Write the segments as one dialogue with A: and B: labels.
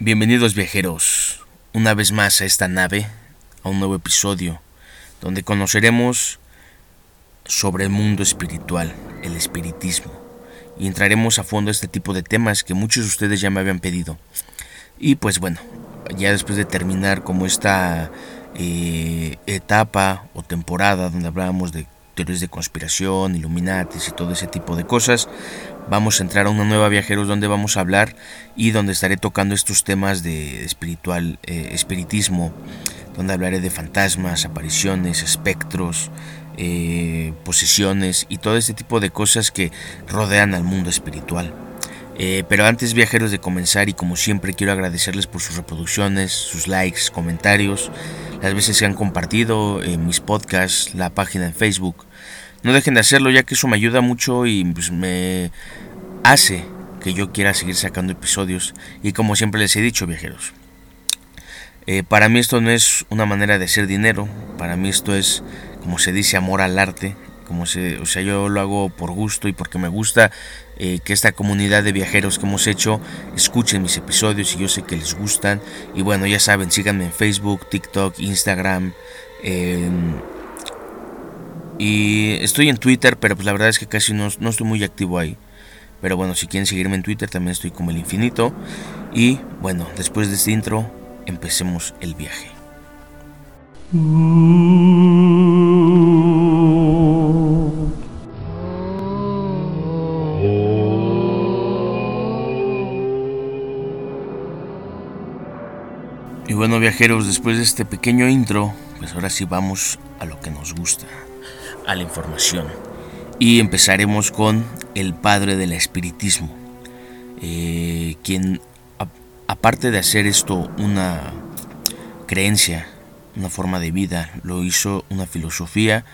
A: Bienvenidos viajeros, una vez más a esta nave, a un nuevo episodio, donde conoceremos sobre el mundo espiritual, el espiritismo, y entraremos a fondo a este tipo de temas que muchos de ustedes ya me habían pedido. Y pues bueno, ya después de terminar como esta eh, etapa o temporada donde hablábamos de teorías de conspiración, Illuminatis y todo ese tipo de cosas, vamos a entrar a una nueva viajeros donde vamos a hablar y donde estaré tocando estos temas de espiritual, eh, espiritismo, donde hablaré de fantasmas, apariciones, espectros, eh, posesiones y todo este tipo de cosas que rodean al mundo espiritual. Eh, pero antes viajeros de comenzar y como siempre quiero agradecerles por sus reproducciones, sus likes, comentarios, las veces que han compartido mis podcasts, la página en Facebook. No dejen de hacerlo ya que eso me ayuda mucho y pues, me hace que yo quiera seguir sacando episodios. Y como siempre les he dicho, viajeros, eh, para mí esto no es una manera de hacer dinero, para mí esto es, como se dice, amor al arte. Como se, o sea, yo lo hago por gusto y porque me gusta eh, que esta comunidad de viajeros que hemos hecho escuchen mis episodios y yo sé que les gustan. Y bueno, ya saben, síganme en Facebook, TikTok, Instagram. Y estoy en Twitter, pero pues la verdad es que casi no, no estoy muy activo ahí. Pero bueno, si quieren seguirme en Twitter también estoy como el infinito. Y bueno, después de este intro, empecemos el viaje. Y bueno viajeros, después de este pequeño intro, pues ahora sí vamos a lo que nos gusta, a la información. Y empezaremos con el padre del espiritismo, eh, quien aparte de hacer esto una creencia, una forma de vida, lo hizo una filosofía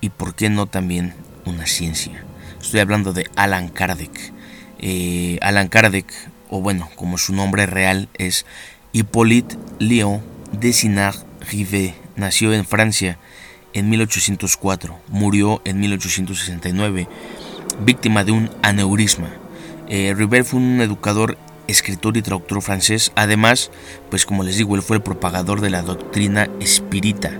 A: y por qué no también una ciencia. Estoy hablando de Alan Kardec. Eh, Alan Kardec, o bueno, como su nombre real es Hippolyte Léon Desinard-Rivet, nació en Francia en 1804, murió en 1869, víctima de un aneurisma. Eh, fue un educador, escritor y traductor francés, además, pues como les digo, él fue el propagador de la doctrina espírita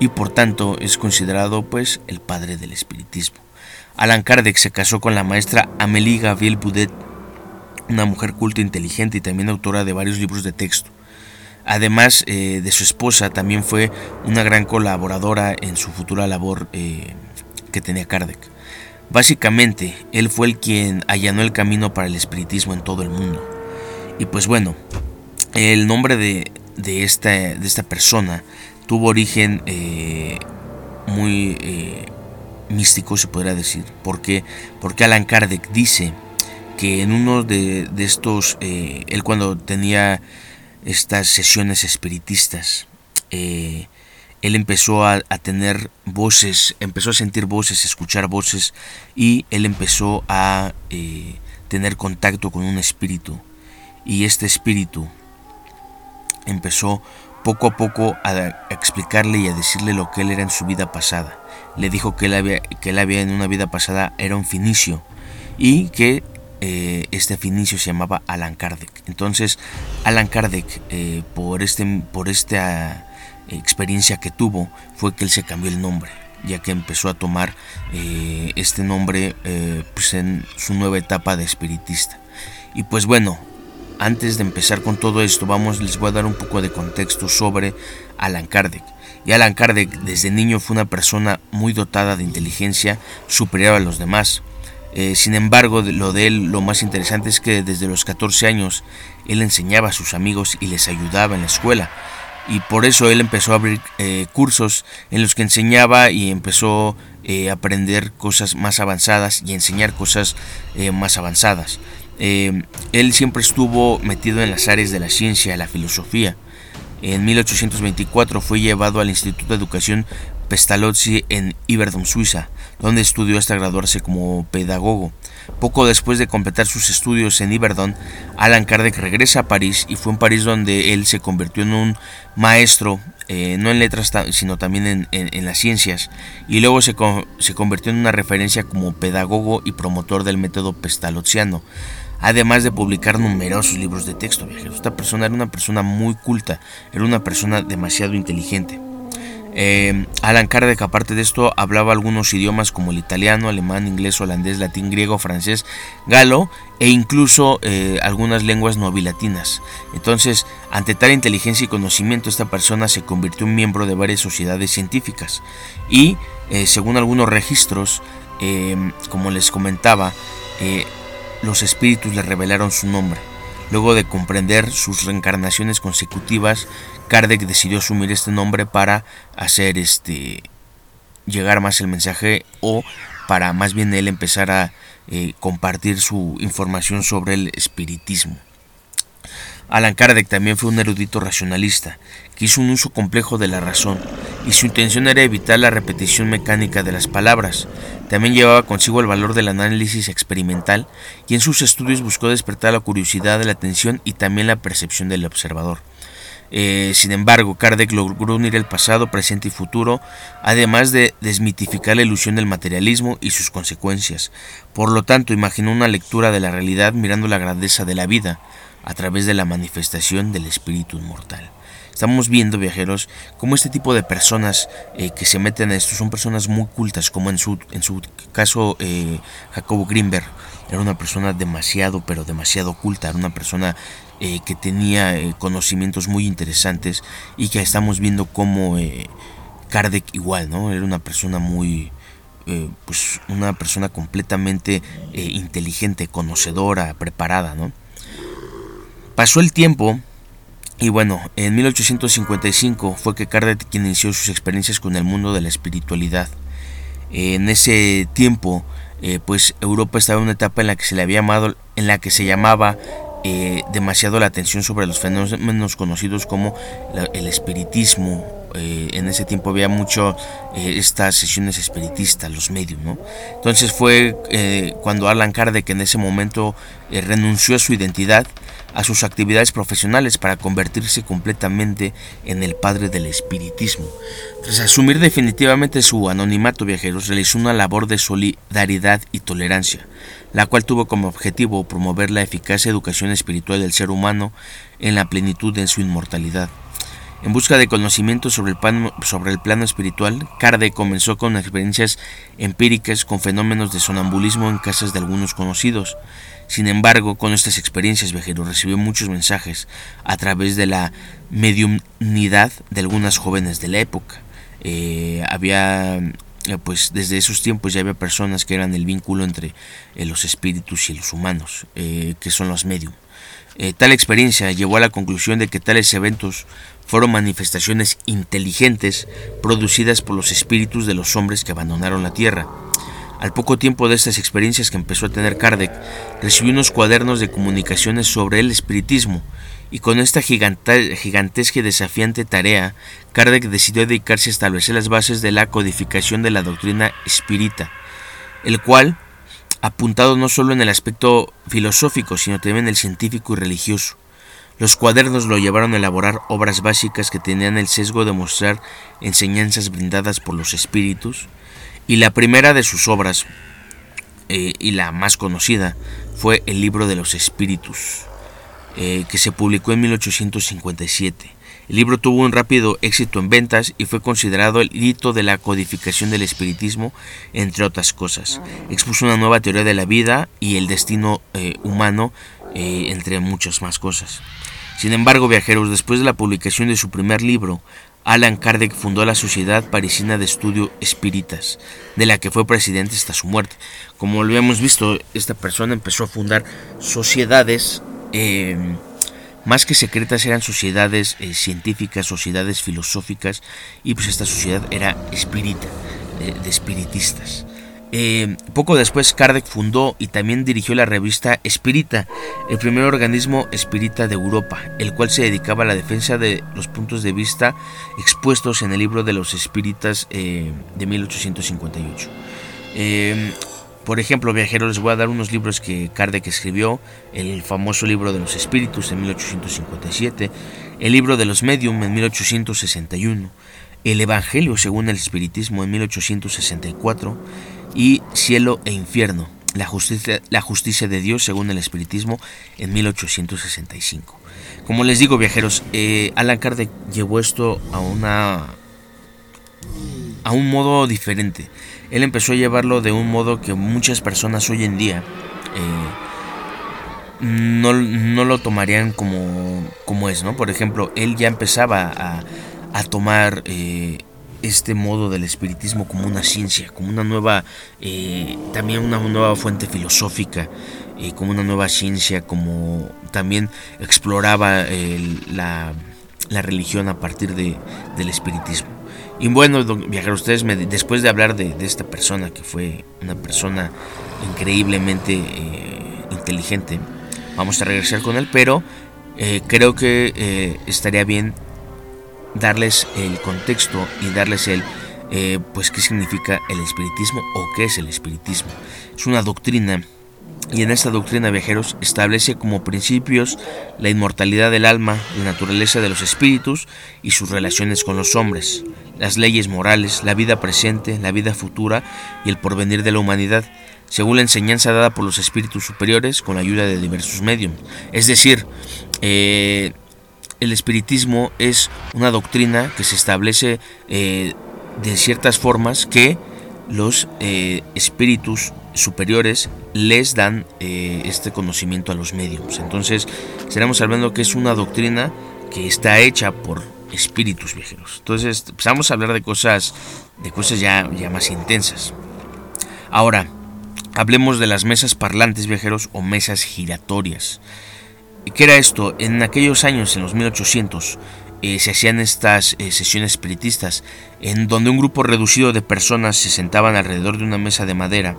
A: y por tanto es considerado pues el padre del espiritismo. Alan Kardec se casó con la maestra Amélie Gabriel Boudet, una mujer culta, inteligente y también autora de varios libros de texto. Además eh, de su esposa, también fue una gran colaboradora en su futura labor eh, que tenía Kardec. Básicamente, él fue el quien allanó el camino para el espiritismo en todo el mundo. Y pues bueno, el nombre de, esta, de esta, persona tuvo origen eh, muy místico, se podría decir. porque Porque Alan Kardec dice que en uno de, de estos, él cuando tenía estas sesiones espiritistas. Eh, él empezó a, tener voces, empezó a sentir voces, escuchar voces y él empezó a eh, tener contacto con un espíritu. Y este espíritu empezó poco a poco a, explicarle y a decirle lo que él era en su vida pasada. Le dijo que él había, que él había en una vida pasada era un finicio y que eh, este finicio se llamaba Alan Kardec. Entonces, Alan Kardec, eh, por, este, por esta experiencia que tuvo, fue que él se cambió el nombre, ya que empezó a tomar eh, este nombre pues en su nueva etapa de espiritista. Y pues bueno, antes de empezar con todo esto, vamos, les voy a dar un poco de contexto sobre Alan Kardec. Y Alan Kardec desde niño fue una persona muy dotada de inteligencia superior a los demás. Eh, sin embargo, lo de él, lo más interesante es que desde los 14 años él enseñaba a sus amigos y les ayudaba en la escuela. Y por eso él empezó a abrir eh, cursos en los que enseñaba y empezó eh, a aprender cosas más avanzadas y enseñar cosas más avanzadas. él siempre estuvo metido en las áreas de la ciencia, la filosofía. En 1824 fue llevado al Instituto de Educación Pestalozzi en Iberdon, Suiza, donde estudió hasta graduarse como pedagogo. Poco después de completar sus estudios en Iberdon, Alan Kardec regresa a París y fue en París donde él se convirtió en un maestro, eh, no en letras, sino también en, las ciencias, y luego se, se, convirtió en una referencia como pedagogo y promotor del método pestalozziano. además de publicar numerosos libros de texto, viajeros. Esta persona era una persona muy culta, era una persona demasiado inteligente. Eh, Alan Kardec, aparte de esto, hablaba algunos idiomas como el italiano, alemán, inglés, holandés, latín, griego, francés, galo e incluso eh, algunas lenguas novilatinas. Entonces, ante tal inteligencia y conocimiento, esta persona se convirtió en miembro de varias sociedades científicas y, eh, según algunos registros, como les comentaba, los espíritus le revelaron su nombre. Luego de comprender sus reencarnaciones consecutivas, Kardec decidió asumir este nombre para hacer este llegar más el mensaje o para más bien él empezar a eh, compartir su información sobre el espiritismo. Alan Kardec también fue un erudito racionalista, que hizo un uso complejo de la razón, y su intención era evitar la repetición mecánica de las palabras. También llevaba consigo el valor del análisis experimental, y en sus estudios buscó despertar la curiosidad, la atención y también la percepción del observador. Eh, sin embargo, Kardec logró unir el pasado, presente y futuro, además de desmitificar la ilusión del materialismo y sus consecuencias. Por lo tanto, imaginó una lectura de la realidad mirando la grandeza de la vida a través de la manifestación del espíritu inmortal. Estamos viendo, viajeros, cómo este tipo de personas eh, que se meten a esto son personas muy cultas, como en su, en su caso eh, Jacobo Grimberg era una persona demasiado, pero demasiado culta, era una persona eh, que tenía eh, conocimientos muy interesantes y que estamos viendo como Kardec igual, ¿no? Era una persona muy, pues una persona completamente inteligente, conocedora, preparada, ¿no? Pasó el tiempo y bueno, en 1855 fue que Kardec inició sus experiencias con el mundo de la espiritualidad. En ese tiempo, pues Europa estaba en una etapa en la que se le había llamado, en la que se llamaba eh, demasiado la atención sobre los fenómenos conocidos como el espiritismo. Eh, en ese tiempo había mucho eh, estas sesiones espiritistas, los medios, ¿no? Entonces fue cuando Alan Kardec en ese momento renunció a su identidad, a sus actividades profesionales para convertirse completamente en el padre del espiritismo. Tras asumir definitivamente su anonimato viajeros, realizó una labor de solidaridad y tolerancia la cual tuvo como objetivo promover la eficaz educación espiritual del ser humano en la plenitud de su inmortalidad. En busca de conocimiento sobre el, plano, espiritual, Kardec comenzó con experiencias empíricas con fenómenos de sonambulismo en casas de algunos conocidos. Sin embargo, con estas experiencias viajeros recibió muchos mensajes a través de la mediumnidad de algunas jóvenes de la época. Eh, había eh, pues desde esos tiempos ya había personas que eran el vínculo entre eh, los espíritus y los humanos, que son los medium. tal experiencia llevó a la conclusión de que tales eventos fueron manifestaciones inteligentes producidas por los espíritus de los hombres que abandonaron la Tierra. Al poco tiempo de estas experiencias que empezó a tener Kardec, recibió unos cuadernos de comunicaciones sobre el espiritismo, y con esta gigantesca y desafiante tarea, Kardec decidió dedicarse a establecer las bases de la codificación de la doctrina espírita, el cual, apuntado no solo en el aspecto filosófico, sino también en el científico y religioso. Los cuadernos lo llevaron a elaborar obras básicas que tenían el sesgo de mostrar enseñanzas brindadas por los espíritus, y la primera de sus obras, eh, y la más conocida, fue el libro de los espíritus, eh, que se publicó en 1857. El libro tuvo un rápido éxito en ventas y fue considerado el hito de la codificación del espiritismo, entre otras cosas. Expuso una nueva teoría de la vida y el destino eh, humano, entre muchas más cosas. Sin embargo, viajeros, después de la publicación de su primer libro, Alan Kardec fundó la Sociedad Parisina de Estudio Espíritas, de la que fue presidente hasta su muerte. Como lo habíamos visto, esta persona empezó a fundar sociedades Em, más que secretas eran sociedades eh, científicas, sociedades filosóficas y pues esta sociedad era espírita, de, espiritistas. Em, poco después Kardec fundó y también dirigió la revista Espírita, el primer organismo espírita de Europa, el cual se dedicaba a la defensa de los puntos de vista expuestos en el libro de los espíritas eh, de 1858. Por ejemplo, viajeros, les voy a dar unos libros que Kardec escribió, el famoso libro de los espíritus en 1857, el libro de los medium en 1861, el Evangelio según el espiritismo en 1864 y Cielo e Infierno, la justicia, la justicia de Dios según el espiritismo en 1865. Como les digo viajeros, eh, Alan Kardec llevó esto a una a un modo diferente. Él empezó a llevarlo de un modo que muchas personas hoy en día eh, no, lo tomarían como, como es, ¿no? Por ejemplo, él ya empezaba a, a tomar eh, este modo del espiritismo como una ciencia, como una nueva, eh, también una nueva fuente filosófica, eh, como una nueva ciencia, como también exploraba la, religión a partir de, del espiritismo. Y bueno, viajeros, ustedes me, después de hablar de, esta persona, que fue una persona increíblemente eh, inteligente, vamos a regresar con él, pero creo que estaría bien darles el contexto y darles el eh, pues qué significa el espiritismo o qué es el espiritismo. Es una doctrina y en esta doctrina viajeros establece como principios la inmortalidad del alma, la naturaleza de los espíritus y sus relaciones con los hombres, las leyes morales, la vida presente, la vida futura y el porvenir de la humanidad, según la enseñanza dada por los espíritus superiores con la ayuda de diversos medios. Es decir, eh, el espiritismo es una doctrina que se establece eh, de ciertas formas que los eh, espíritus superiores les dan eh, este conocimiento a los medios. Entonces, estaremos hablando que es una doctrina que está hecha por espíritus viajeros. Entonces, empezamos a hablar de cosas, de cosas ya, ya más intensas. Ahora, hablemos de las mesas parlantes viajeros o mesas giratorias. ¿Qué era esto? En aquellos años, en los 1800, eh, se hacían estas eh, sesiones espiritistas, en donde un grupo reducido de personas se sentaban alrededor de una mesa de madera,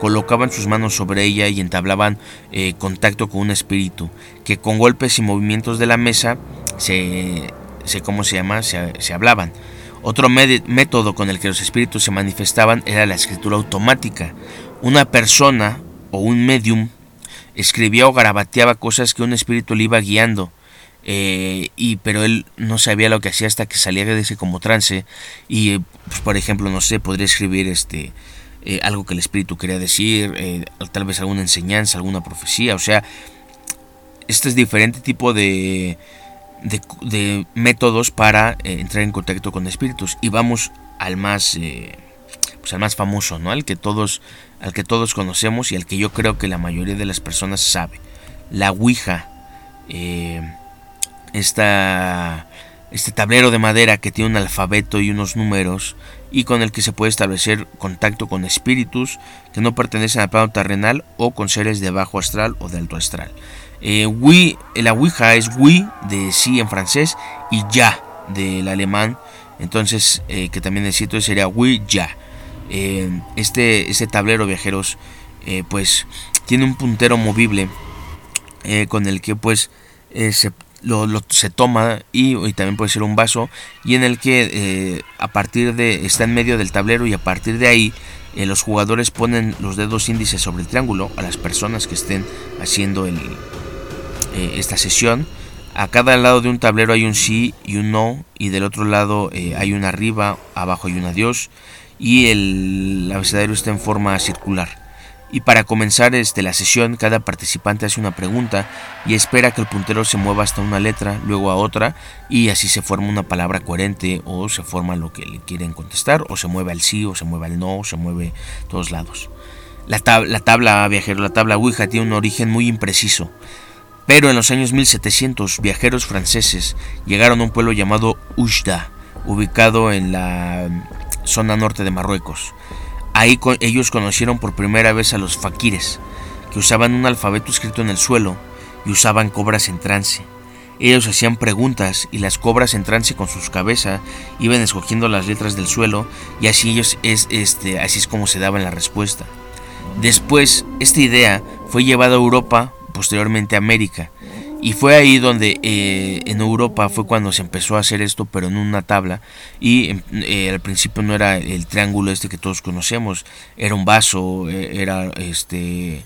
A: colocaban sus manos sobre ella y entablaban eh, contacto con un espíritu, que con golpes y movimientos de la mesa se, ¿cómo se llama? Se, se hablaban. Otro método con el que los espíritus se manifestaban era la escritura automática. Una persona o un medium escribía o garabateaba cosas que un espíritu le iba guiando. Eh, y pero él no sabía lo que hacía hasta que salía de ese como trance. Y pues, por ejemplo no sé podría escribir este eh, algo que el espíritu quería decir eh, tal vez alguna enseñanza alguna profecía. O sea este es diferente tipo de de, de métodos para entrar en contacto con espíritus. Y vamos al más pues al más famoso no al que todos al que todos conocemos y al que yo creo que la mayoría de las personas sabe. La Ouija, eh, este tablero de madera que tiene un alfabeto y unos números y con el que se puede establecer contacto con espíritus que no pertenecen al plano terrenal o con seres de bajo astral o de alto astral. Eh, la Ouija es oui de sí en francés y ya del alemán, entonces eh, que también necesito sería Ouija. Eh, este, este tablero viajeros eh, pues tiene un puntero movible con el que pues se, lo, se toma y, también puede ser un vaso y en el que a partir de está en medio del tablero y a partir de ahí los jugadores ponen los dedos índices sobre el triángulo a las personas que estén haciendo el, esta sesión a cada lado de un tablero hay un sí y un no y del otro lado hay un arriba abajo hay un adiós y el abecedario está en forma circular. Y para comenzar este, la sesión, cada participante hace una pregunta y espera que el puntero se mueva hasta una letra, luego a otra, y así se forma una palabra coherente o se forma lo que le quieren contestar, o se mueve al sí, o se mueve al no, o se mueve a todos lados. La, la tabla viajero, la tabla Ouija tiene un origen muy impreciso, pero en los años 1700 viajeros franceses llegaron a un pueblo llamado Ujda, ubicado en la zona norte de Marruecos. Ahí ellos conocieron por primera vez a los faquires, que usaban un alfabeto escrito en el suelo y usaban cobras en trance. Ellos hacían preguntas y las cobras en trance con sus cabezas iban escogiendo las letras del suelo y así ellos es este así es como se daba la respuesta. Después, esta idea fue llevada a Europa, posteriormente a América, y fue ahí donde eh, en Europa fue cuando se empezó a hacer esto, pero en una tabla. Y eh, al principio no era el triángulo este que todos conocemos, era un vaso, eh, era este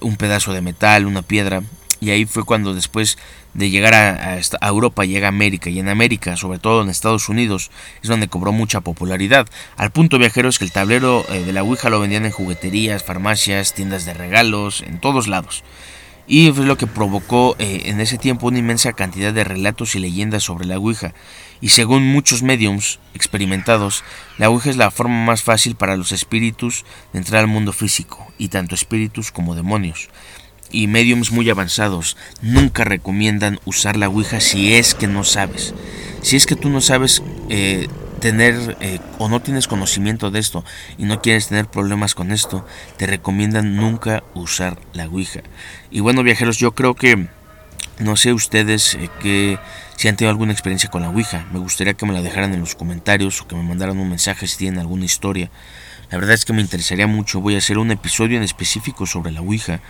A: un pedazo de metal, una piedra. y ahí fue cuando después de llegar a, Europa llega a América y en América, sobre todo en Estados Unidos, es donde cobró mucha popularidad. Al punto viajeros que el tablero eh, de la Ouija lo vendían en jugueterías, farmacias, tiendas de regalos, en todos lados. Y fue lo que provocó eh, en ese tiempo una inmensa cantidad de relatos y leyendas sobre la Ouija. Y según muchos mediums experimentados, la Ouija es la forma más fácil para los espíritus de entrar al mundo físico, y tanto espíritus como demonios y mediums muy avanzados nunca recomiendan usar la Ouija si es que no sabes. Si es que tú no sabes eh, tener eh, o no tienes conocimiento de esto y no quieres tener problemas con esto, te recomiendan nunca usar la Ouija. Y bueno, viajeros, yo creo que no sé ustedes eh, que si han tenido alguna experiencia con la Ouija. Me gustaría que me la dejaran en los comentarios o que me mandaran un mensaje si tienen alguna historia. La verdad es que me interesaría mucho. Voy a hacer un episodio en específico sobre la Ouija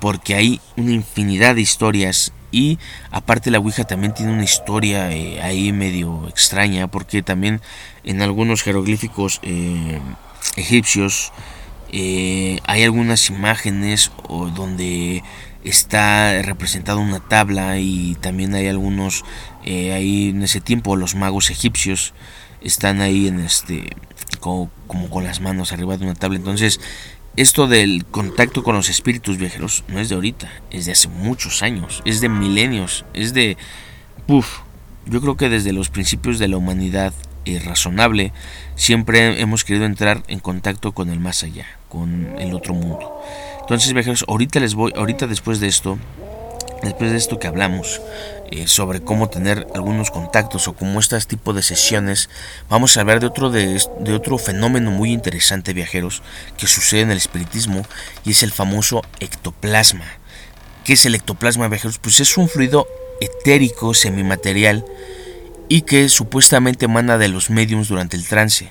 A: porque hay una infinidad de historias y aparte la Ouija también tiene una historia eh, ahí medio extraña porque también en algunos jeroglíficos eh, egipcios eh, hay algunas imágenes donde está representada una tabla y también hay algunos ahí en ese tiempo los magos egipcios están ahí en este como, como con las manos arriba de una tabla. Entonces esto del contacto con los espíritus viajeros no es de ahorita, es de hace muchos años, es de milenios, es de... Uf, yo creo que desde los principios de la humanidad eh, razonable siempre hemos querido entrar en contacto con el más allá, con el otro mundo. Entonces viajeros, ahorita les voy, ahorita después de esto, después de esto que hablamos eh, sobre cómo tener algunos contactos o cómo este tipo de sesiones, vamos a hablar de otro, de, otro fenómeno muy interesante, viajeros, que sucede en el espiritismo y es el famoso ectoplasma. ¿Qué es el ectoplasma, viajeros? Pues es un fluido etérico semimaterial y que supuestamente emana de los mediums durante el trance.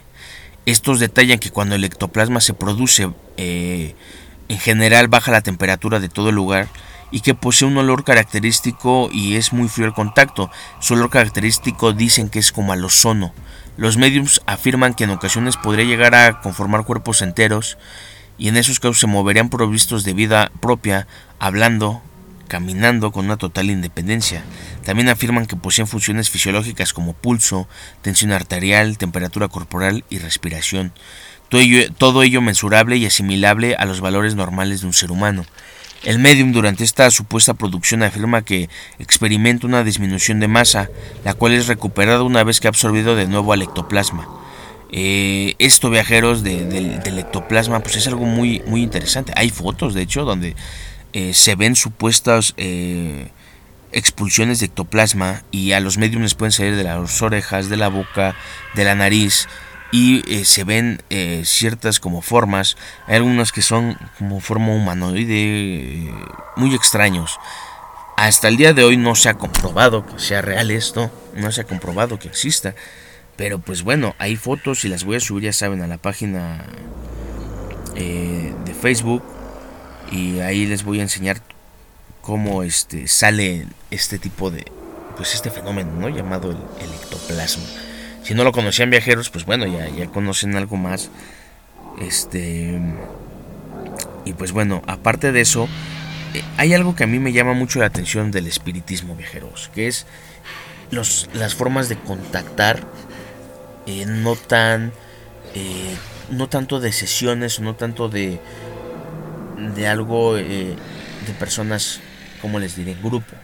A: Estos detallan que cuando el ectoplasma se produce, eh, en general baja la temperatura de todo el lugar, y que posee un olor característico y es muy frío al contacto. Su olor característico dicen que es como al ozono. Los mediums afirman que en ocasiones podría llegar a conformar cuerpos enteros y en esos casos se moverían provistos de vida propia, hablando, caminando con una total independencia. También afirman que poseen funciones fisiológicas como pulso, tensión arterial, temperatura corporal y respiración. Todo ello, todo ello mensurable y asimilable a los valores normales de un ser humano. El medium durante esta supuesta producción afirma que experimenta una disminución de masa, la cual es recuperada una vez que ha absorbido de nuevo al ectoplasma. Eh, esto, viajeros, del ectoplasma, pues es algo muy, muy interesante. Hay fotos, de hecho, donde eh, se ven supuestas eh, expulsiones de ectoplasma y a los mediums pueden salir de las orejas, de la boca, de la nariz y eh, se ven eh, ciertas como formas, hay algunas que son como forma humanoide, eh, muy extraños. Hasta el día de hoy no se ha comprobado que sea real esto, no se ha comprobado que exista, pero pues bueno, hay fotos y las voy a subir, ya saben, a la página de Facebook y ahí les voy a enseñar cómo este sale este tipo de pues este fenómeno, ¿no? llamado el ectoplasma. Si no lo conocían viajeros, pues bueno, ya, conocen algo más. Este. Y pues bueno, aparte de eso, eh, hay algo que a mí me llama mucho la atención del espiritismo viajeros, que es los, las formas de contactar, eh, no tan. Eh, no tanto de sesiones, no tanto de. de algo de personas, como les diré, grupo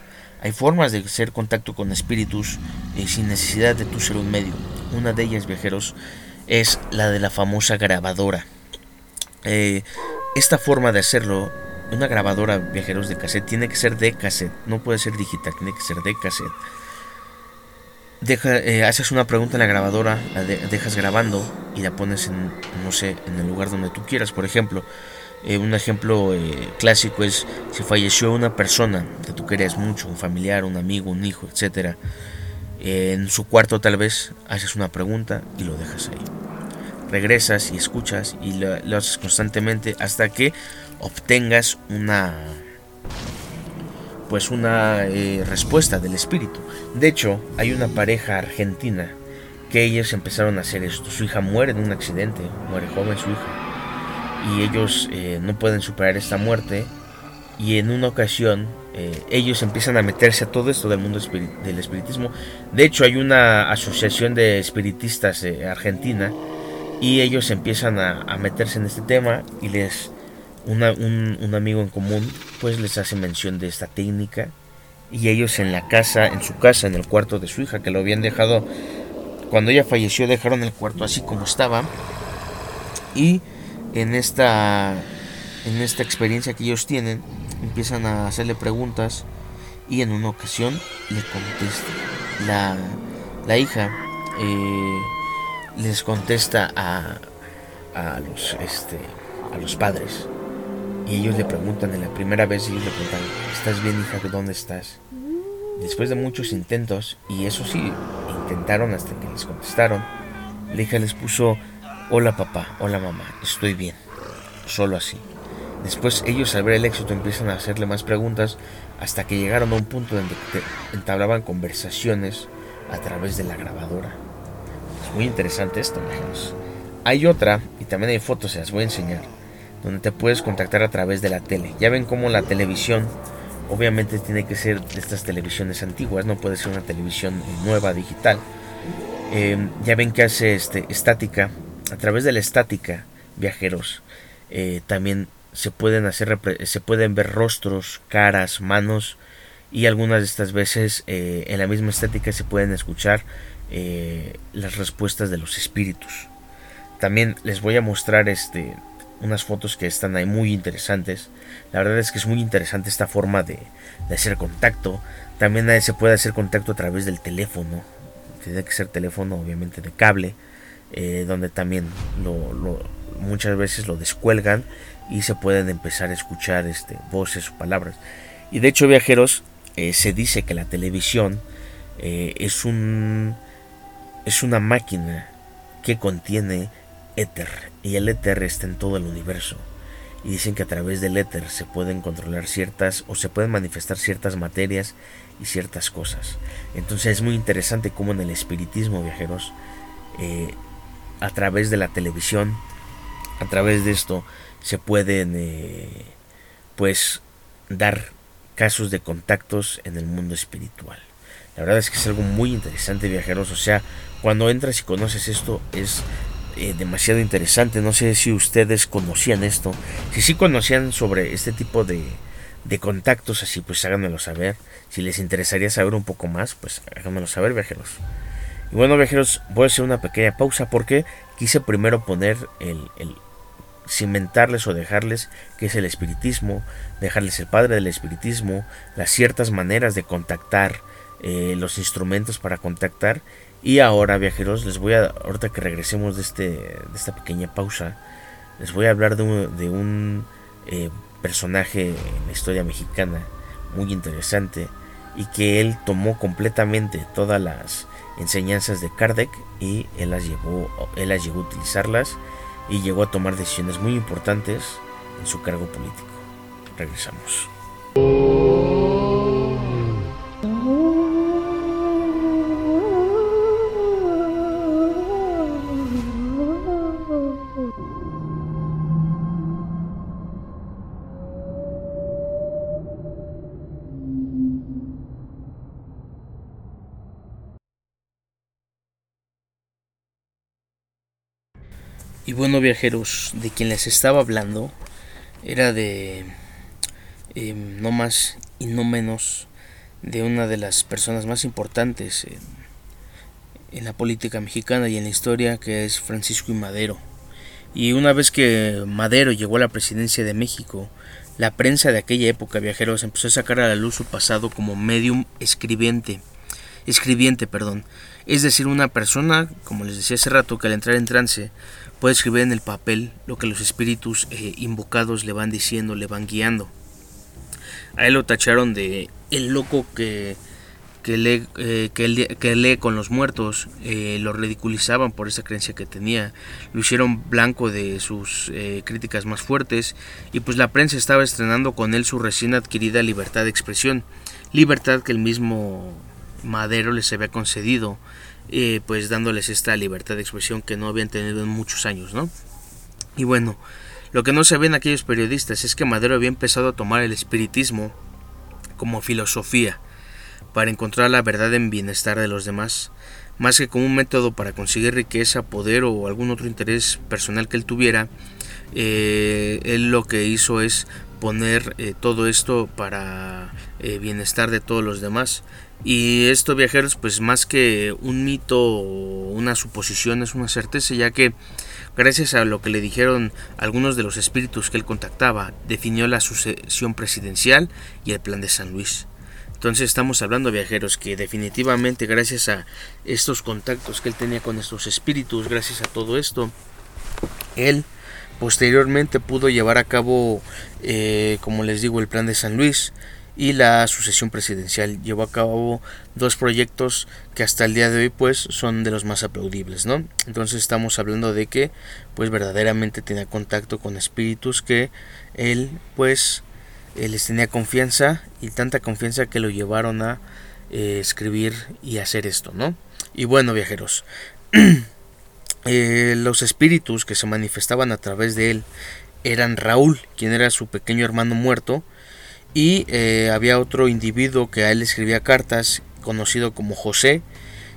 A: hay formas de hacer contacto con espíritus eh, sin necesidad de tu ser un medio. Una de ellas, viajeros, es la de la famosa grabadora. Eh, esta forma de hacerlo, una grabadora, viajeros de cassette, tiene que ser de cassette, no puede ser digital, tiene que ser de cassette. Deja, eh, haces una pregunta en la grabadora, la dejas grabando y la pones en, no sé, en el lugar donde tú quieras. Por ejemplo, eh, un ejemplo eh, clásico es si falleció una persona que tú querías mucho, un familiar, un amigo, un hijo, etc. en su cuarto tal vez haces una pregunta y lo dejas ahí. Regresas y escuchas y lo, haces constantemente hasta que obtengas una pues una eh, respuesta del espíritu. De hecho, hay una pareja argentina que ellos empezaron a hacer esto. Su hija muere en un accidente, muere joven su hija y ellos eh, no pueden superar esta muerte y en una ocasión eh, ellos empiezan a meterse a todo esto del mundo del espiritismo. De hecho hay una asociación de espiritistas eh, argentina y ellos empiezan a, meterse en este tema y les un, un, amigo en común pues les hace mención de esta técnica y ellos en la casa, en su casa, en el cuarto de su hija que lo habían dejado cuando ella falleció dejaron el cuarto así como estaba y en esta en esta experiencia que ellos tienen empiezan a hacerle preguntas y en una ocasión le contesta la, la hija eh, les contesta a, a los este a los padres. Y ellos le preguntan en la primera vez ellos le preguntan estás bien hija dónde estás después de muchos intentos y eso sí intentaron hasta que les contestaron la hija les puso hola papá hola mamá estoy bien solo así Después ellos al ver el éxito empiezan a hacerle más preguntas hasta que llegaron a un punto donde entablaban conversaciones a través de la grabadora. Es muy interesante esto, imaginaos. Hay otra, y también hay fotos, se las voy a enseñar, donde te puedes contactar a través de la tele. Ya ven cómo la televisión, obviamente tiene que ser de estas televisiones antiguas, no puede ser una televisión nueva, digital. Em, ya ven que hace este, estática, a través de la estática, viajeros, eh, también se pueden hacer se pueden ver rostros, caras, manos y algunas de estas veces eh, en la misma estética se pueden escuchar eh, las respuestas de los espíritus. También les voy a mostrar este unas fotos que están ahí muy interesantes. La verdad es que es muy interesante esta forma de, hacer contacto. También se puede hacer contacto a través del teléfono. Tiene que ser teléfono obviamente de cable. Eh, donde también muchas veces lo descuelgan y se pueden empezar a escuchar este, voces o palabras. Y de hecho, viajeros, eh, se dice que la televisión eh, es, un, es una máquina que contiene éter y el éter está en todo el universo. Y dicen que a través del éter se pueden controlar ciertas o se pueden manifestar ciertas materias y ciertas cosas. Entonces es muy interesante cómo en el espiritismo, viajeros, a través de la televisión, a través de esto, se pueden eh, pues dar casos de contactos en el mundo espiritual. La verdad es que es algo muy interesante, viajeros. O sea, cuando entras y conoces esto es eh, demasiado interesante. No sé si ustedes conocían esto. Si sí conocían sobre este tipo de, de contactos, así pues háganmelo saber. Si les interesaría saber un poco más, pues háganmelo saber, viajeros. Y bueno, viajeros, voy a hacer una pequeña pausa porque quise primero poner el, cimentarles o dejarles que es el espiritismo, dejarles el padre del espiritismo, las ciertas maneras de contactar, eh, los instrumentos para contactar. Y ahora, viajeros, les voy a, ahorita que regresemos de, este, de esta pequeña pausa, les voy a hablar de un, de un eh, personaje en la historia mexicana muy interesante y que él tomó completamente todas las enseñanzas de Kardec y él las llevó, él las llegó a utilizarlas y llegó a tomar decisiones muy importantes en su cargo político. Regresamos. Y bueno, viajeros, de quien les estaba hablando era de em, no más y no menos de una de las personas más importantes en, la política mexicana y en la historia, que es Francisco y Madero. Y una vez que Madero llegó a la presidencia de México, la prensa de aquella época, viajeros, empezó a sacar a la luz su pasado como medium escribiente, escribiente, perdón. Es decir, una persona, como les decía hace rato, que al entrar en trance puede escribir en el papel lo que los espíritus eh, invocados le van diciendo, le van guiando. A él lo tacharon de el loco que, que, lee, eh, que, lee, con los muertos, eh, lo ridiculizaban por esa creencia que tenía, lo hicieron blanco de sus críticas más fuertes y pues la prensa estaba estrenando con él su recién adquirida libertad de expresión, libertad que el mismo Madero les había concedido eh, pues dándoles esta libertad de expresión que no habían tenido en muchos años, ¿no? Y bueno, Lo que no sabían aquellos periodistas es que Madero había empezado a tomar el espiritismo como filosofía para encontrar la verdad en bienestar de los demás, más que como un método para conseguir riqueza, poder o algún otro interés personal que él tuviera, eh, él lo que hizo es poner eh, todo esto para eh, bienestar de todos los demás. Y esto, viajeros, pues más que un mito o una suposición, es una certeza, ya que gracias a lo que le dijeron algunos de los espíritus que él contactaba, definió la sucesión presidencial y el plan de San Luis. Entonces estamos hablando, viajeros, que definitivamente gracias a estos contactos que él tenía con estos espíritus, gracias a todo esto, él posteriormente pudo llevar a cabo, eh, como les digo, el plan de San Luis y la sucesión presidencial. Llevó a cabo dos proyectos que hasta el día de hoy pues son de los más aplaudibles, ¿no? Entonces estamos hablando de que pues verdaderamente tenía contacto con espíritus que él pues eh, les tenía confianza y tanta confianza que lo llevaron a eh, escribir y hacer esto, ¿no? Y bueno, viajeros, eh, los espíritus que se manifestaban a través de él eran Raúl, quien era su pequeño hermano muerto, y había otro individuo que a él escribía cartas, conocido como José,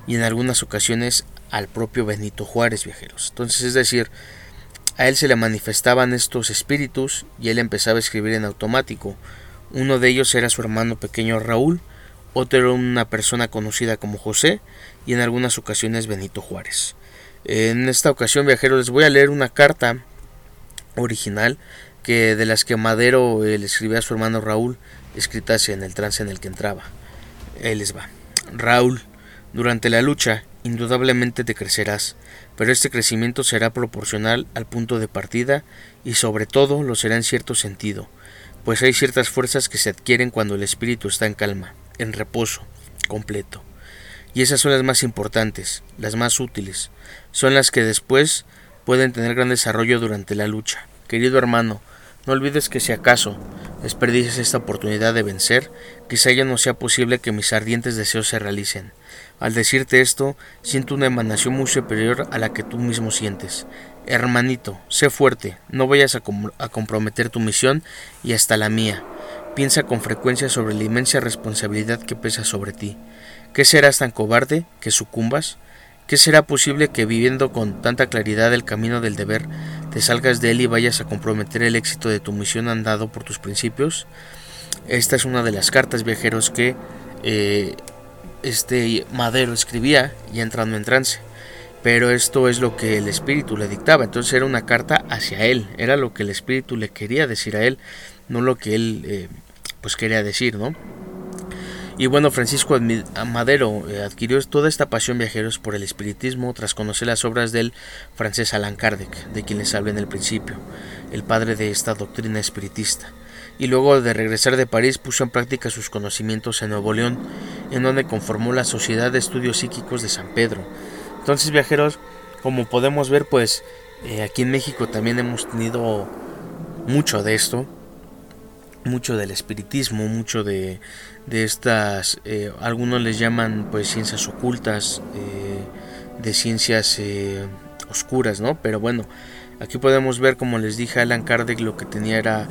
A: y en algunas ocasiones al propio Benito Juárez, viajeros. Entonces, es decir, a él se le manifestaban estos espíritus y él empezaba a escribir en automático. Uno de ellos era su hermano pequeño Raúl, otro era una persona conocida como José y en algunas ocasiones Benito Juárez. En esta ocasión, viajeros, les voy a leer una carta original que de las que Madero le escribía a su hermano Raúl, escritas en el trance en el que entraba. Él les va. Raúl, durante la lucha, indudablemente te crecerás pero este crecimiento será proporcional al punto de partida y sobre todo lo será en cierto sentido, pues hay ciertas fuerzas que se adquieren cuando el espíritu está en calma, en reposo, completo. Y esas son las más importantes, las más útiles, son las que después pueden tener gran desarrollo durante la lucha. Querido hermano, no olvides que si acaso desperdices esta oportunidad de vencer, quizá ya no sea posible que mis ardientes deseos se realicen. Al decirte esto, siento una emanación muy superior a la que tú mismo sientes. Hermanito, sé fuerte, no vayas a, comprometer tu misión y hasta la mía. Piensa con frecuencia sobre la inmensa responsabilidad que pesa sobre ti. ¿Qué serás tan cobarde que sucumbas? ¿Qué será posible que viviendo con tanta claridad el camino del deber, te salgas de él y vayas a comprometer el éxito de tu misión andado por tus principios? Esta es una de las cartas viajeros que eh, este Madero escribía y entrando en trance. Pero esto es lo que el espíritu le dictaba. Entonces era una carta hacia él. Era lo que el espíritu le quería decir a él, no lo que él eh, pues quería decir, ¿no? Y bueno, Francisco Madero eh, adquirió toda esta pasión viajeros por el espiritismo tras conocer las obras del francés Allan Kardec, de quien les hablé en el principio, el padre de esta doctrina espiritista y luego de regresar de París puso en práctica sus conocimientos en Nuevo León, en donde conformó la Sociedad de Estudios Psíquicos de San Pedro. Entonces, viajeros, como podemos ver, pues eh, aquí en México también hemos tenido mucho de esto, mucho del espiritismo, mucho de, de estas, eh, algunos les llaman pues ciencias ocultas, eh, de ciencias oscuras, ¿no? Pero bueno, aquí podemos ver, como les dije, Alan Kardec lo que tenía era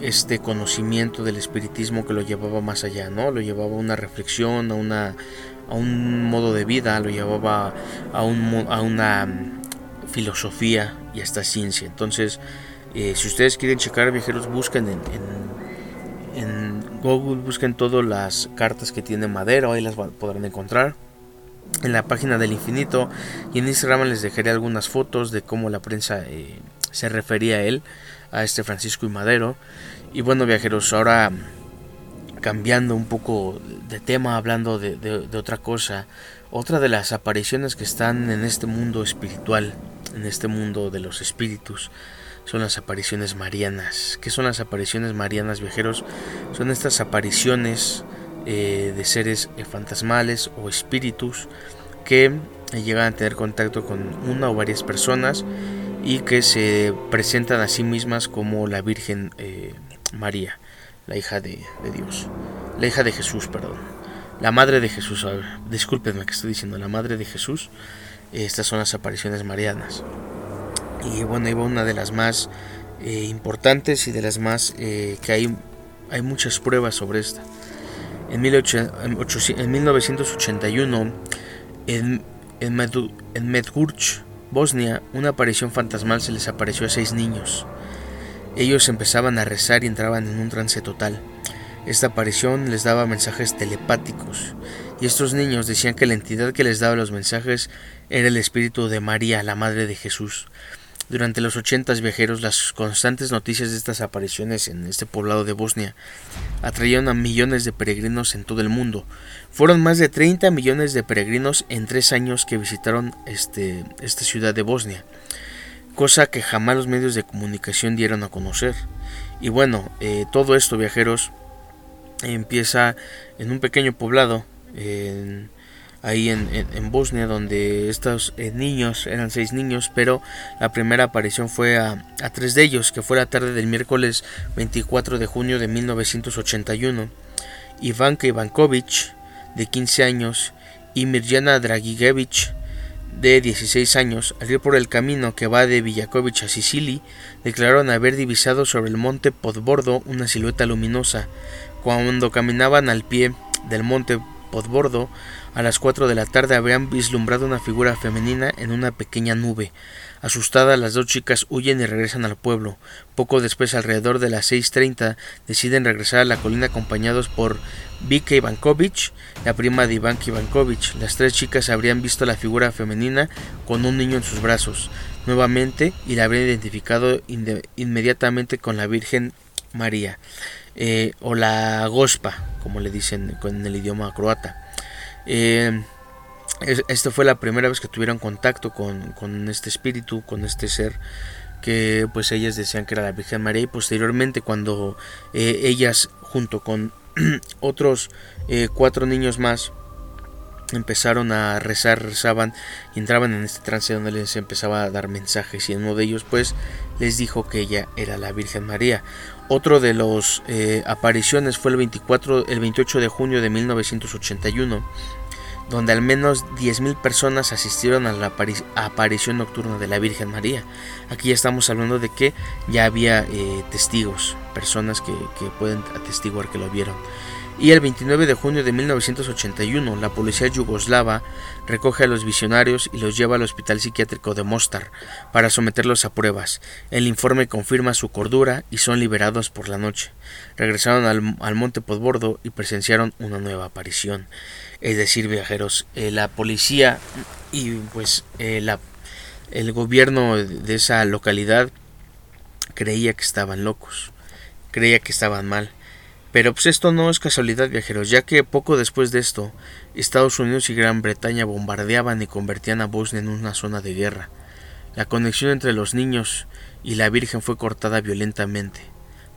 A: este conocimiento del espiritismo que lo llevaba más allá, ¿no? Lo llevaba a una reflexión, a una a un modo de vida, lo llevaba a, un, a una mm, filosofía y hasta ciencia. Entonces, eh, si ustedes quieren checar viajeros, busquen en, en, Google, busquen todas las cartas que tiene Madero, ahí las podrán encontrar. En la página del infinito y en Instagram les dejaré algunas fotos de cómo la prensa eh, se refería a él a este Francisco y Madero. Y bueno, viajeros, ahora cambiando un poco de tema, hablando de, otra cosa, otra de las apariciones que están en este mundo espiritual, en este mundo de los espíritus, son las apariciones marianas. ¿Qué son las apariciones marianas, viajeros? Son estas apariciones eh, de seres eh, fantasmales o espíritus que llegan a tener contacto con una o varias personas y que se presentan a sí mismas como la Virgen eh, María, la hija de, Dios, la hija de Jesús, perdón, la madre de Jesús, discúlpenme que estoy diciendo, la madre de Jesús, estas son las apariciones marianas. Y bueno, iba una de las más eh, importantes y de las más que hay, hay muchas pruebas sobre esta. En, 1981, en, en, en Medjugorje, Bosnia, una aparición fantasmal se les apareció a seis niños. Ellos empezaban a rezar y entraban en un trance total. Esta aparición les daba mensajes telepáticos, y estos niños decían que la entidad que les daba los mensajes era el espíritu de María, la Madre de Jesús. Durante los ochentas viajeros, las constantes noticias de estas apariciones en este poblado de Bosnia atrayeron a millones de peregrinos en todo el mundo. Fueron más de 30 millones de peregrinos en tres años que visitaron este, esta ciudad de Bosnia, cosa que jamás los medios de comunicación dieron a conocer. Y bueno, eh, todo esto, viajeros, empieza en un pequeño poblado ahí en, Bosnia donde estos eh, niños eran seis niños pero la primera aparición fue a, tres de ellos que fue la tarde del miércoles 24 de junio de 1981 Ivanka Ivankovic de 15 años y Mirjana Dragigevich de 16 años, al ir por el camino que va de Villakovic a Sicily, declararon haber divisado sobre el monte Podbordo una silueta luminosa. Cuando caminaban al pie del monte Podbordo, a las 4 de la tarde habrían vislumbrado una figura femenina en una pequeña nube. Asustadas, las dos chicas huyen y regresan al pueblo. Poco después, alrededor de las 6.30, deciden regresar a la colina acompañados por Vika Ivankovich, la prima de Iván Ivankovich. Las tres chicas habrían visto la figura femenina con un niño en sus brazos nuevamente y la habrían identificado inmediatamente con la Virgen María. Eh, o la Gospa, como le dicen en el idioma croata. Eh, esta fue la primera vez que tuvieron contacto con, este espíritu, con este ser que pues ellas decían que era la Virgen María y posteriormente cuando eh, ellas junto con otros cuatro niños más empezaron a rezar, rezaban y entraban en este trance donde les empezaba a dar mensajes y uno de ellos pues les dijo que ella era la Virgen María. Otro de los eh, apariciones fue el 24, el 28 de junio de 1981, donde al menos 10.000 personas asistieron a la aparición nocturna de la Virgen María. Aquí ya estamos hablando de que ya había eh, testigos, personas que pueden atestiguar que lo vieron y el 29 de junio de 1981 la policía yugoslava recoge a los visionarios y los lleva al hospital psiquiátrico de Mostar para someterlos a pruebas. El informe confirma su cordura y son liberados por la noche. Regresaron al, monte Podbordo y presenciaron una nueva aparición. Es decir, viajeros, eh, la policía y pues eh, la, el gobierno de esa localidad creía que estaban locos, creía que estaban mal pero pues esto no es casualidad viajeros, ya que poco después de esto, Estados Unidos y Gran Bretaña bombardeaban y convertían a Bosnia en una zona de guerra. La conexión entre los niños y la Virgen fue cortada violentamente.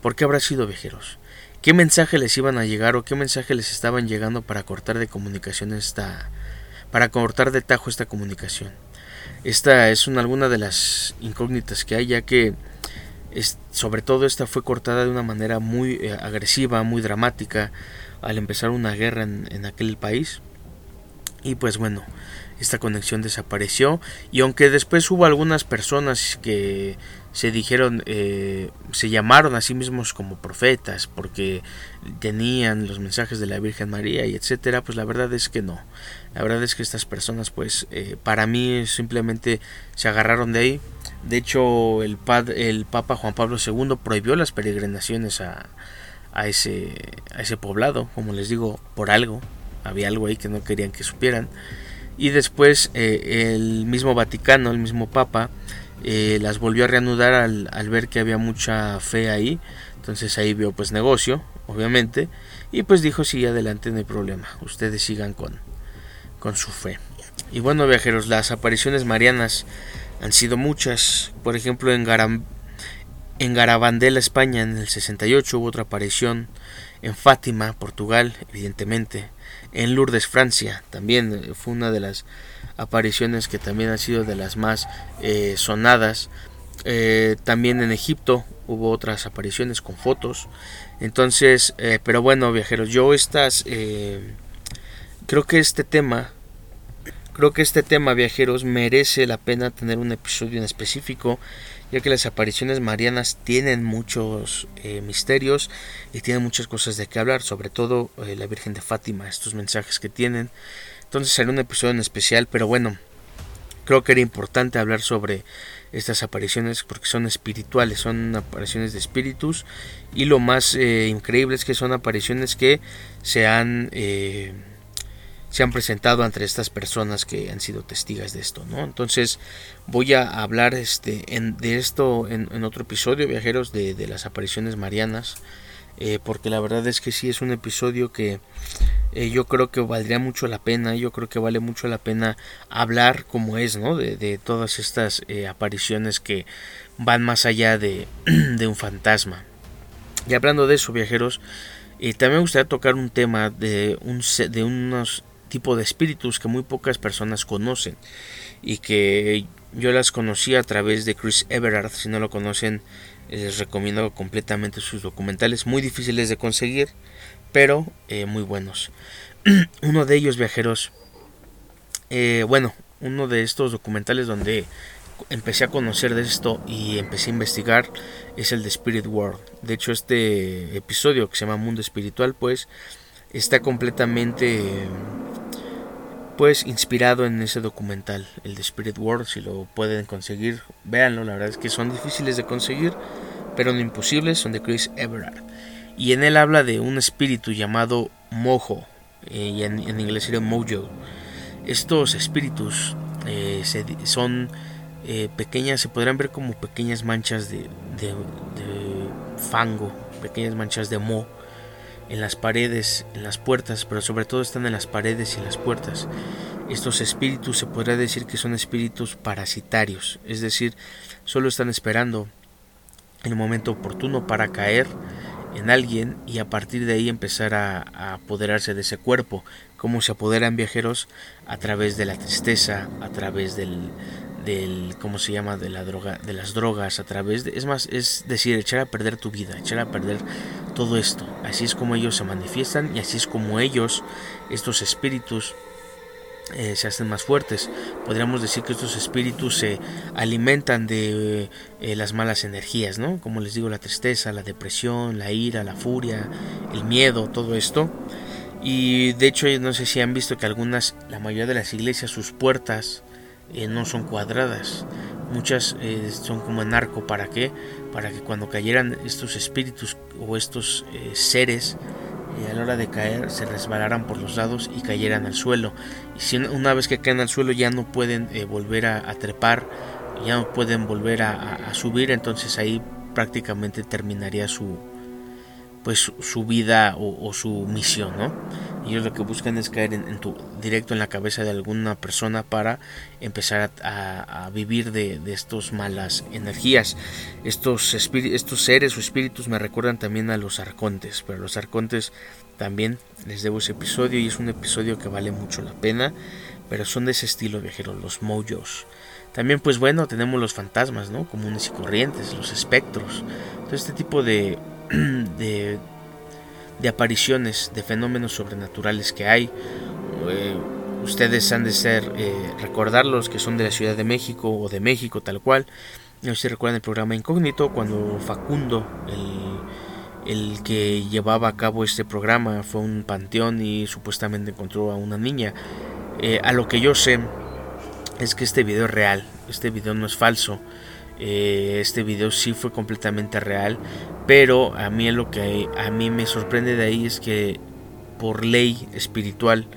A: ¿Por qué habrá sido viajeros? ¿Qué mensaje les iban a llegar o qué mensaje les estaban llegando para cortar de comunicación esta para cortar de tajo esta comunicación? Esta es una alguna de las incógnitas que hay, ya que sobre todo esta fue cortada de una manera muy eh, agresiva, muy dramática al empezar una guerra en, aquel país. Y pues bueno, esta conexión desapareció y aunque después hubo algunas personas que se dijeron, eh, se llamaron a sí mismos como profetas porque tenían los mensajes de la Virgen María y etcétera, pues la verdad es que no. La verdad es que estas personas, pues eh, para mí simplemente se agarraron de ahí. De hecho, el, el Papa Juan Pablo II prohibió las peregrinaciones a, a, ese, a ese poblado, como les digo, por algo. Había algo ahí que no querían que supieran. Y después eh, el mismo Vaticano, el mismo Papa, eh, las volvió a reanudar al, ver que había mucha fe ahí. Entonces ahí vio pues negocio, obviamente. Y pues dijo, sí, adelante, no hay problema. Ustedes sigan con, con su fe. Y bueno, viajeros, las apariciones marianas han sido muchas. Por ejemplo, en, Garam, Garabandela, España, en el 68 hubo otra aparición. En Fátima, Portugal, evidentemente. En Lourdes, Francia, también eh, fue una de las apariciones que también ha sido de las más eh, sonadas. Eh, también en Egipto hubo otras apariciones con fotos. Entonces, pero bueno, viajeros, yo estas, creo que este tema Creo que este tema, viajeros, merece la pena tener un episodio en específico, ya que las apariciones marianas tienen muchos eh, misterios y tienen muchas cosas de qué hablar, sobre todo eh, la Virgen de Fátima, estos mensajes que tienen. Entonces será un episodio en especial, pero bueno, creo que era importante hablar sobre estas apariciones porque son espirituales, son apariciones de espíritus y lo más eh, increíble es que son apariciones que se han se han presentado entre estas personas que han sido testigas de esto, ¿no? Entonces voy a hablar este, de esto en, otro episodio, viajeros, de, las apariciones marianas, eh, porque la verdad es que sí es un episodio que eh, yo creo que valdría mucho la pena, yo creo que vale mucho la pena hablar como es, ¿no? De, todas estas eh, apariciones que van más allá de, de un fantasma. Y hablando de eso, viajeros, también me gustaría tocar un tema de, un, de unos tipo de espíritus que muy pocas personas conocen y que yo las conocí a través de Chris Everard. Si no lo conocen, les recomiendo completamente sus documentales, muy difíciles de conseguir, pero eh, muy buenos. uno de ellos, viajeros, eh, bueno, uno de estos documentales donde empecé a conocer de esto y empecé a investigar es el de Spirit World. De hecho, este episodio que se llama Mundo Espiritual, pues está completamente pues inspirado en ese documental, el de Spirit World, si lo pueden conseguir, véanlo, la verdad es que son difíciles de conseguir, pero no imposibles, son de Chris Everard. Y en él habla de un espíritu llamado Mojo, eh, y en, inglés sería Mojo. Estos espíritus eh, son eh, pequeñas, se podrán ver como pequeñas manchas de, de fango, pequeñas manchas de moho en las paredes, en las puertas, pero sobre todo están en las paredes y las puertas. Estos espíritus se podría decir que son espíritus parasitarios, es decir, solo están esperando el momento oportuno para caer en alguien y a partir de ahí empezar a, apoderarse de ese cuerpo, como se apoderan viajeros a través de la tristeza, a través del, del cómo se llama de la droga de las drogas a través de es más es decir echar a perder tu vida echar a perder todo esto. Así es como ellos se manifiestan y así es como ellos estos espíritus eh, se hacen más fuertes. Podríamos decir que estos espíritus se alimentan de eh, las malas energías no como les digo la tristeza la depresión la ira la furia el miedo todo esto. Y de hecho no sé si han visto que algunas la mayoría de las iglesias sus puertas eh, no son cuadradas. Muchas eh, son como en arco. ¿Para qué? Para que cuando cayeran estos espíritus o estos eh, seres, a la hora de caer se resbalaran por los lados y cayeran al suelo. Y si una vez que caen al suelo ya no pueden volver a, trepar, ya no pueden volver a subir, entonces ahí prácticamente terminaría su, pues su vida o, su misión, ¿no? Ellos lo que buscan es caer en, tu, directo en la cabeza de alguna persona para empezar a, vivir de, de estas malas energías. Estos, estos seres o espíritus me recuerdan también a los arcontes, pero los arcontes también les debo ese episodio y es un episodio que vale mucho la pena, pero son de ese estilo viajero, los mojos. También pues bueno, tenemos los fantasmas, ¿no? Comunes y corrientes, los espectros. Todo este tipo de, de, apariciones, de fenómenos sobrenaturales que hay. Eh, ustedes han de ser, eh, recordar los que son de la Ciudad de México o de México tal cual. No sé si recuerdan el programa Incógnito, cuando Facundo, el, el que llevaba a cabo este programa, fue a un panteón y supuestamente encontró a una niña. Eh, a lo que yo sé es que este video es real, este video no es falso. Eh, este video sí fue completamente real, pero a mí lo que a mí me sorprende de ahí es que por ley espiritual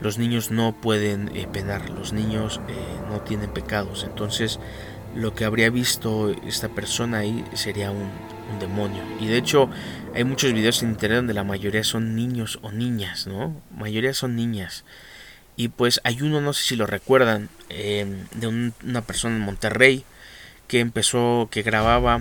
A: los niños no pueden eh, penar, los niños eh, no tienen pecados, entonces lo que habría visto esta persona ahí sería un, demonio. Y de hecho hay muchos videos en internet donde la mayoría son niños o niñas, ¿no? mayoría son niñas. Y pues hay uno, no sé si lo recuerdan, de una persona en Monterrey que empezó, que grababa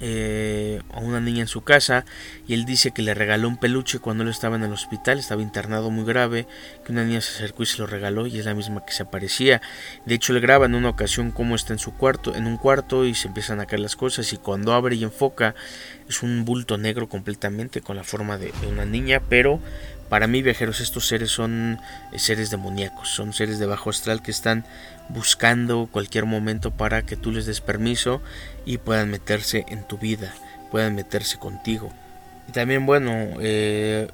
A: eh, a una niña en su casa y él dice que le regaló un peluche cuando él estaba en el hospital, estaba internado muy grave, que una niña se acercó y se lo regaló y es la misma que se aparecía. De hecho, él graba en una ocasión cómo está en su cuarto, en un cuarto y se empiezan a caer las cosas y cuando abre y enfoca es un bulto negro completamente con la forma de una niña, pero Para mí, viajeros, estos seres son seres demoníacos, son seres de bajo astral que están buscando cualquier momento para que tú les des permiso y puedan meterse en tu vida, puedan meterse contigo. Y también, bueno, eh,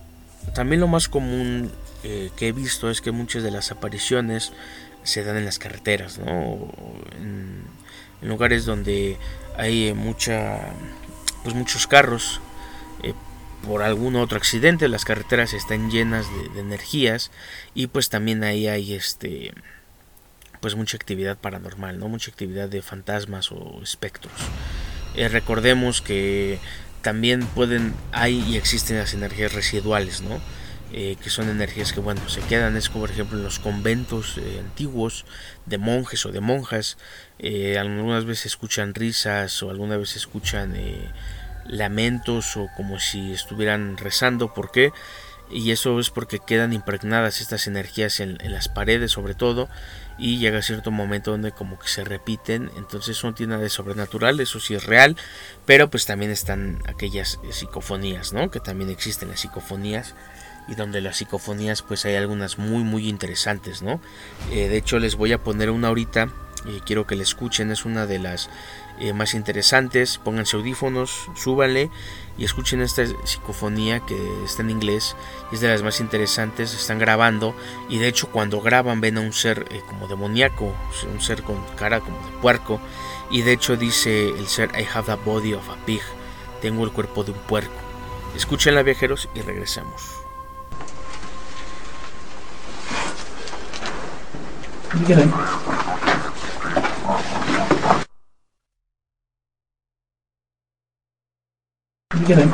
A: también lo más común eh, que he visto es que muchas de las apariciones se dan en las carreteras, ¿no? En, lugares donde hay mucha, pues muchos carros. Por algún otro accidente las carreteras están llenas de, energías y pues también ahí hay este pues mucha actividad paranormal no mucha actividad de fantasmas o espectros. Eh, recordemos que también pueden hay y existen las energías residuales no eh, que son energías que bueno se quedan es como por ejemplo en los conventos eh, antiguos de monjes o de monjas eh, algunas veces escuchan risas o alguna vez escuchan lamentos o como si estuvieran rezando ¿por qué? y eso es porque quedan impregnadas estas energías en, las paredes sobre todo y llega cierto momento donde como que se repiten entonces tiene nada de sobrenatural eso sí es real pero pues también están aquellas psicofonías no que también existen las psicofonías y donde las psicofonías pues hay algunas muy muy interesantes, ¿no? Eh, de hecho les voy a poner una ahorita, quiero que la escuchen, es una de las eh, más interesantes, pónganse audífonos, súbanle y escuchen esta psicofonía que está en inglés, es de las más interesantes, están grabando y de hecho cuando graban ven a un ser eh, como demoníaco, un ser con cara como de puerco y de hecho dice el ser I have the body of a pig, tengo el cuerpo de un puerco. Escúchenla viajeros y regresamos. You in.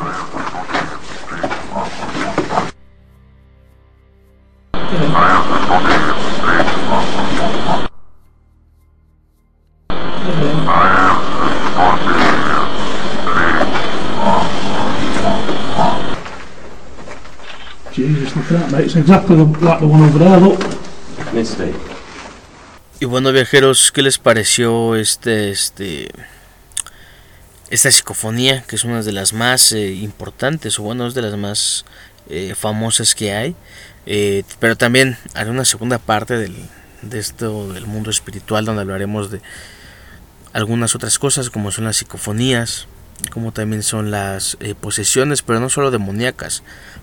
A: Jesus, look at that, mate. It's exactly like the one over there, look. Y bueno, viajeros, ¿qué les pareció este, este, esta psicofonía? Que es una de las más eh, importantes, o bueno, es de las más eh, famosas que hay. Eh, pero también haré una segunda parte del, de esto del mundo espiritual, donde hablaremos de algunas otras cosas, como son las psicofonías, como también son las posesiones, pero no solo demoníacas,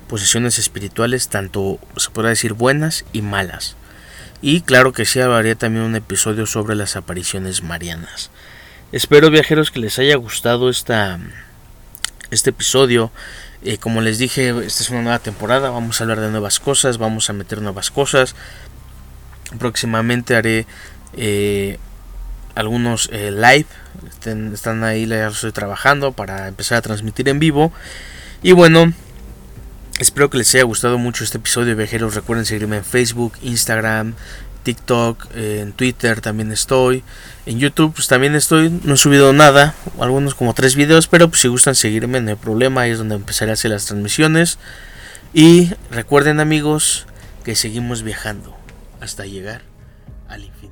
A: posesiones espirituales, tanto se podrá decir buenas y malas. Y claro que sí habría también un episodio sobre las apariciones marianas. Espero viajeros que les haya gustado esta, este episodio. Eh, como les dije, esta es una nueva temporada, vamos a hablar de nuevas cosas, vamos a meter nuevas cosas. Próximamente haré eh, algunos eh, live, están ahí, ya estoy trabajando para empezar a transmitir en vivo. Y bueno, Espero que les haya gustado mucho este episodio, viajeros. Recuerden seguirme en Facebook, Instagram, TikTok, en Twitter también estoy. En YouTube pues también estoy. No he subido nada, algunos como tres videos, pero pues si gustan seguirme no hay problema. Ahí es donde empezaré a hacer las transmisiones. Y recuerden amigos que seguimos viajando hasta llegar al infinito.